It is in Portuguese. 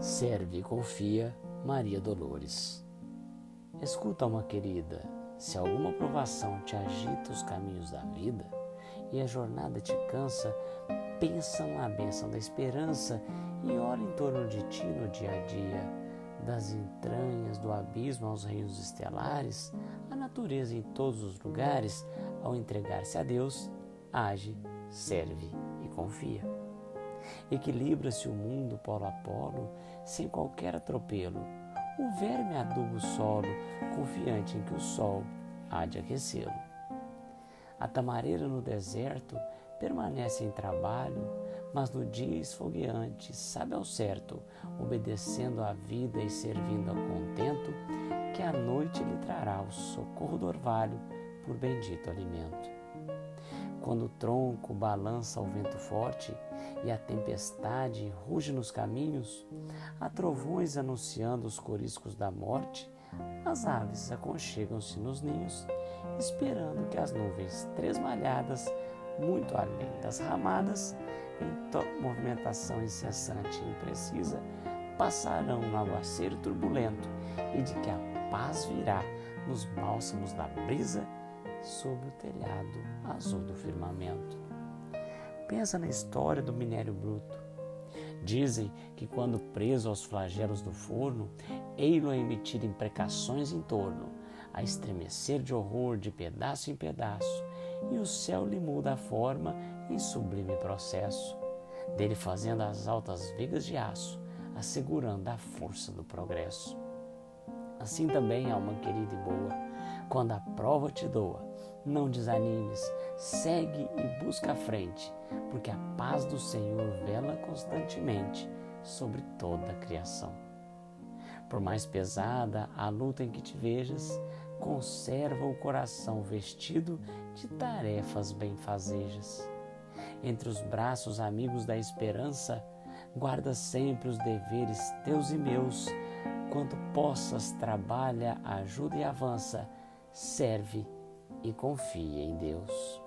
Serve e confia, Maria Dolores. Escuta, uma querida, se alguma provação te agita os caminhos da vida e a jornada te cansa, pensa na bênção da esperança e ora em torno de ti no dia a dia. Das entranhas do abismo aos reinos estelares, a natureza em todos os lugares, ao entregar-se a Deus, age, serve e confia. Equilibra-se o mundo polo a polo, sem qualquer atropelo. O verme aduba o solo, confiante em que o sol há de aquecê-lo. A tamareira no deserto permanece em trabalho, mas no dia esfogueante sabe ao certo, obedecendo à vida e servindo ao contento, que a noite lhe trará o socorro do orvalho por bendito alimento. Quando o tronco balança ao vento forte e a tempestade ruge nos caminhos, há trovões anunciando os coriscos da morte, as aves aconchegam-se nos ninhos, esperando que as nuvens tresmalhadas, muito além das ramadas, em movimentação incessante e imprecisa, passarão no aguaceiro turbulento e de que a paz virá nos bálsamos da brisa sobre o telhado azul do firmamento. Pensa na história do minério bruto. Dizem que quando preso aos flagelos do forno, ei-lo a emitir imprecações em torno, a estremecer de horror de pedaço em pedaço, e o céu lhe muda a forma em sublime processo, dele fazendo as altas vigas de aço, assegurando a força do progresso. Assim também, alma querida e boa, quando a prova te doa, não desanimes, segue e busca a frente, porque a paz do Senhor vela constantemente sobre toda a criação. Por mais pesada a luta em que te vejas, conserva o coração vestido de tarefas benfazejas. Entre os braços amigos da esperança, guarda sempre os deveres teus e meus. Quanto possas, trabalha, ajuda e avança, serve e confie em Deus.